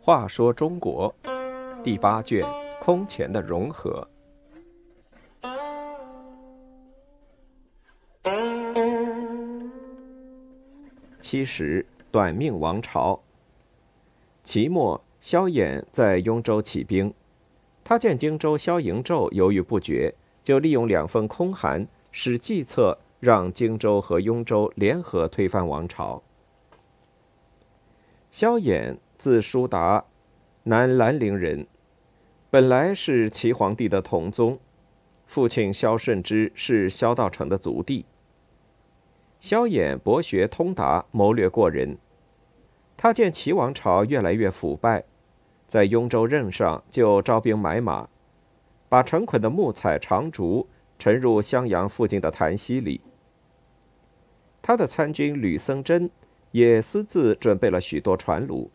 话说中国第八卷空前的融合。七十短命王朝。齐末，萧衍在雍州起兵，他见荆州萧营胄犹豫不决，就利用两封空函，使计策让荆州和雍州联合推翻王朝。萧衍。字叔达，南兰陵人，本来是齐皇帝的同宗，父亲萧顺之是萧道成的族弟。萧衍博学通达，谋略过人。他见齐王朝越来越腐败，在雍州任上就招兵买马，把成捆的木材长竹沉入襄阳附近的潭溪里。他的参军吕僧真也私自准备了许多船橹。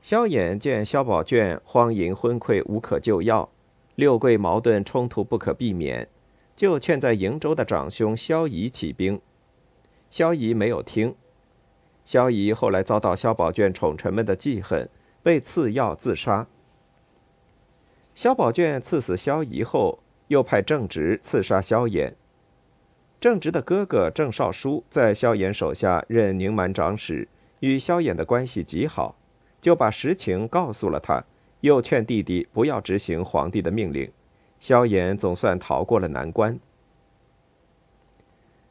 萧衍见萧宝卷荒淫昏聩，无可救药，六贵矛盾冲突不可避免，就劝在瀛州的长兄萧仪起兵。萧仪没有听。萧仪后来遭到萧宝卷宠臣们的记恨，被赐药自杀。萧宝卷赐死萧仪后，又派郑直刺杀萧衍。郑直的哥哥郑少书在萧衍手下任宁蛮长史，与萧衍的关系极好。就把实情告诉了他，又劝弟弟不要执行皇帝的命令。萧衍总算逃过了难关。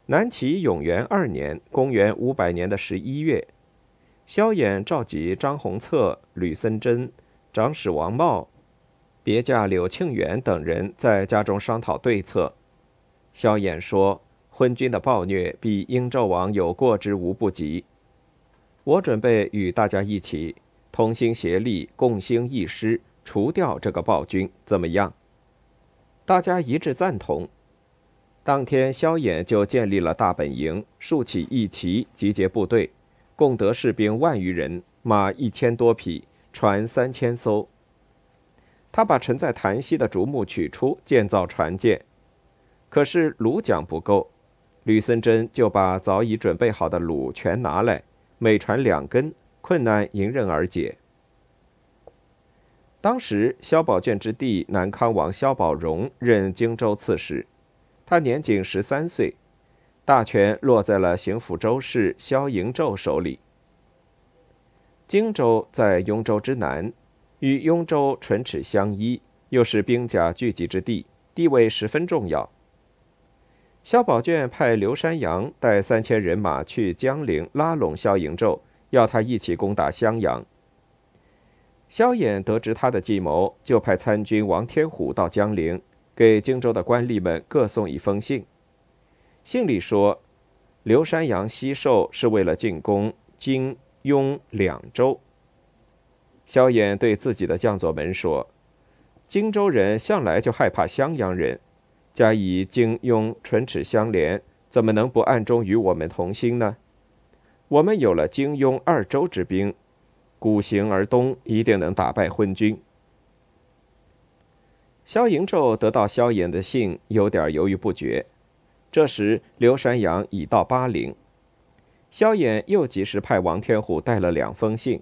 南齐永元二年（公元五百年的十一月），萧衍召集张弘策、吕森真、长史王茂、别驾柳庆元等人在家中商讨对策。萧衍说：“昏君的暴虐比殷纣王有过之无不及。我准备与大家一起。”同心协力，共兴一师，除掉这个暴君，怎么样？大家一致赞同。当天，萧衍就建立了大本营，竖起义旗，集结部队，共得士兵万余人，马一千多匹，船三千艘。他把沉在潭溪的竹木取出，建造船舰。可是橹桨不够，吕森真就把早已准备好的橹全拿来，每船两根。困难迎刃而解。当时，萧宝卷之弟南康王萧宝荣任荆州刺史，他年仅十三岁，大权落在了行抚州市萧营胄手里。荆州在雍州之南，与雍州唇齿相依，又是兵甲聚集之地，地位十分重要。萧宝卷派刘山阳带三千人马去江陵拉拢萧营胄。要他一起攻打襄阳。萧衍得知他的计谋，就派参军王天虎到江陵，给荆州的官吏们各送一封信。信里说，刘山阳西狩是为了进攻荆、雍两州。萧衍对自己的将佐们说：“荆州人向来就害怕襄阳人，加以荆、雍唇齿相连，怎么能不暗中与我们同心呢？”我们有了荆雍二州之兵，鼓行而东，一定能打败昏君。萧营胄得到萧衍的信，有点犹豫不决。这时，刘山阳已到巴陵，萧衍又及时派王天虎带了两封信，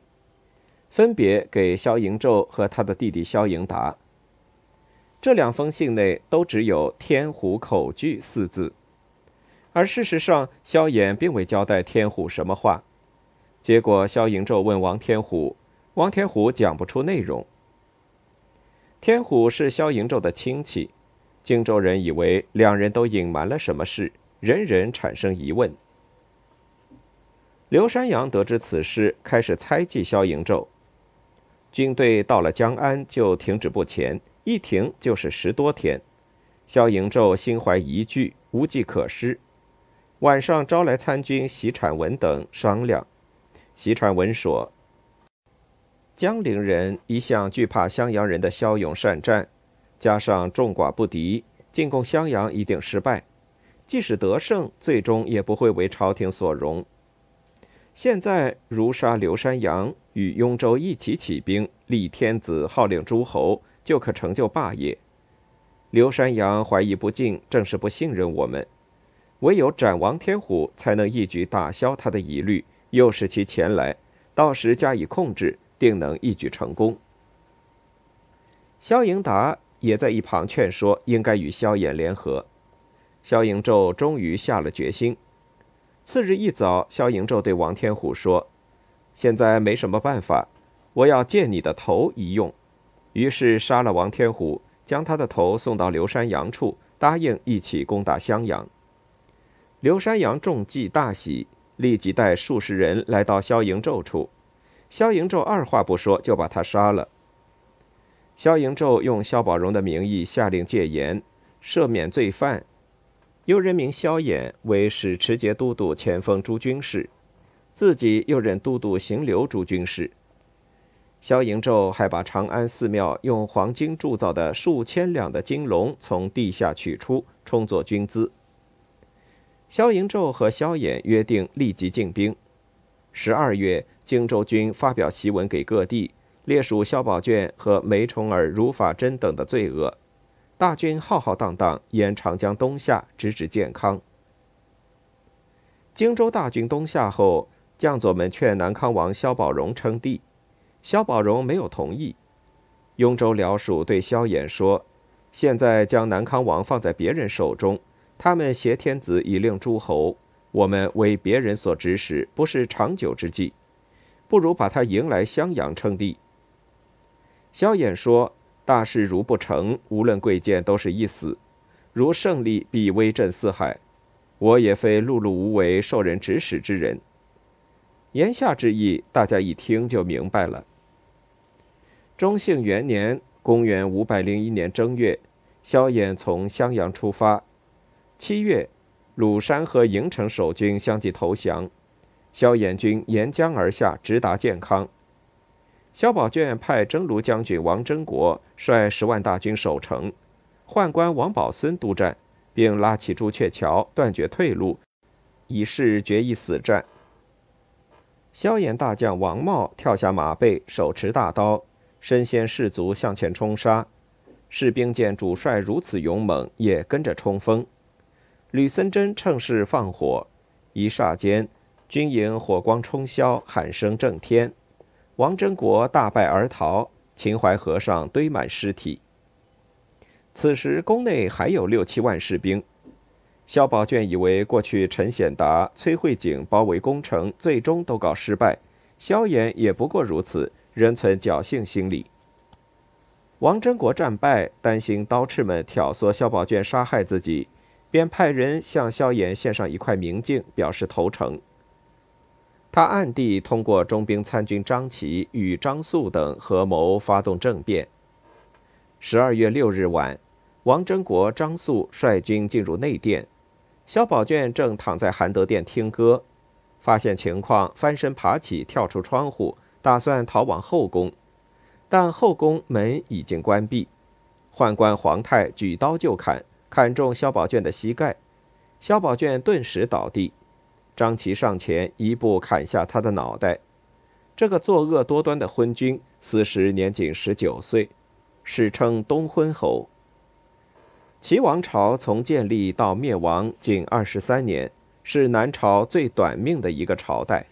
分别给萧营胄和他的弟弟萧营达。这两封信内都只有“天虎口据”四字。而事实上，萧衍并未交代天虎什么话。结果，萧营胄问王天虎，王天虎讲不出内容。天虎是萧营胄的亲戚，荆州人以为两人都隐瞒了什么事，人人产生疑问。刘山阳得知此事，开始猜忌萧营胄。军队到了江安就停止不前，一停就是十多天。萧营胄心怀疑惧，无计可施。晚上招来参军席产文等商量。席产文说：“江陵人一向惧怕襄阳人的骁勇善战，加上众寡不敌，进攻襄阳一定失败。即使得胜，最终也不会为朝廷所容。现在如杀刘山阳，与雍州一起起兵，立天子，号令诸侯，就可成就霸业。刘山阳怀疑不敬，正是不信任我们。”唯有斩王天虎，才能一举打消他的疑虑，诱使其前来，到时加以控制，定能一举成功。萧盈达也在一旁劝说，应该与萧衍联合。萧盈胄终于下了决心。次日一早，萧盈胄对王天虎说：“现在没什么办法，我要借你的头一用。”于是杀了王天虎，将他的头送到刘山阳处，答应一起攻打襄阳。刘山阳中计大喜，立即带数十人来到萧迎胄处。萧迎胄二话不说就把他杀了。萧迎胄用萧宝荣的名义下令戒严，赦免罪犯。又任命萧衍为使持节都督、前锋诸军事，自己又任都督行留诸军事。萧颖胄还把长安寺庙用黄金铸造的数千两的金龙从地下取出，充作军资。萧颖胄和萧衍约定立即进兵。十二月，荆州军发表檄文给各地，列数萧宝卷和梅崇尔、如法珍等的罪恶。大军浩浩荡荡沿长江东下，直指建康。荆州大军东下后，将佐们劝南康王萧宝荣称帝，萧宝荣没有同意。雍州辽属对萧衍说：“现在将南康王放在别人手中，他们挟天子以令诸侯，我们为别人所指使，不是长久之计，不如把他迎来襄阳称帝。”萧衍说。大事如不成，无论贵贱都是一死；如胜利，必威震四海。我也非碌碌无为、受人指使之人。言下之意，大家一听就明白了。中兴元年（公元五百零一年正月），萧衍从襄阳出发。七月，鲁山和营城守军相继投降，萧衍军沿江而下，直达建康。萧宝卷派征卢将军王征国率十万大军守城，宦官王宝孙督战，并拉起朱雀桥，断绝退路，以示决一死战。萧衍大将王茂跳下马背，手持大刀，身先士卒向前冲杀。士兵见主帅如此勇猛，也跟着冲锋。吕森真趁势放火，一霎间，军营火光冲霄，喊声震天。王真国大败而逃，秦淮河上堆满尸体。此时宫内还有六七万士兵，萧宝卷以为过去陈显达、崔慧景包围攻城，最终都告失败，萧衍也不过如此，仍存侥幸心理。王真国战败，担心刀翅们挑唆萧宝卷杀害自己，便派人向萧衍献上一块明镜，表示投诚。他暗地通过中兵参军张琪与张素等合谋发动政变。十二月六日晚，王真国、张素率军进入内殿，萧宝卷正躺在含德殿听歌，发现情况，翻身爬起，跳出窗户，打算逃往后宫，但后宫门已经关闭。宦官黄泰举刀就砍，砍中萧宝卷的膝盖，萧宝卷顿时倒地。张琪上前一步砍下他的脑袋。这个作恶多端的昏君死时年仅十九岁，史称东昏侯。齐王朝从建立到灭亡仅二十三年，是南朝最短命的一个朝代。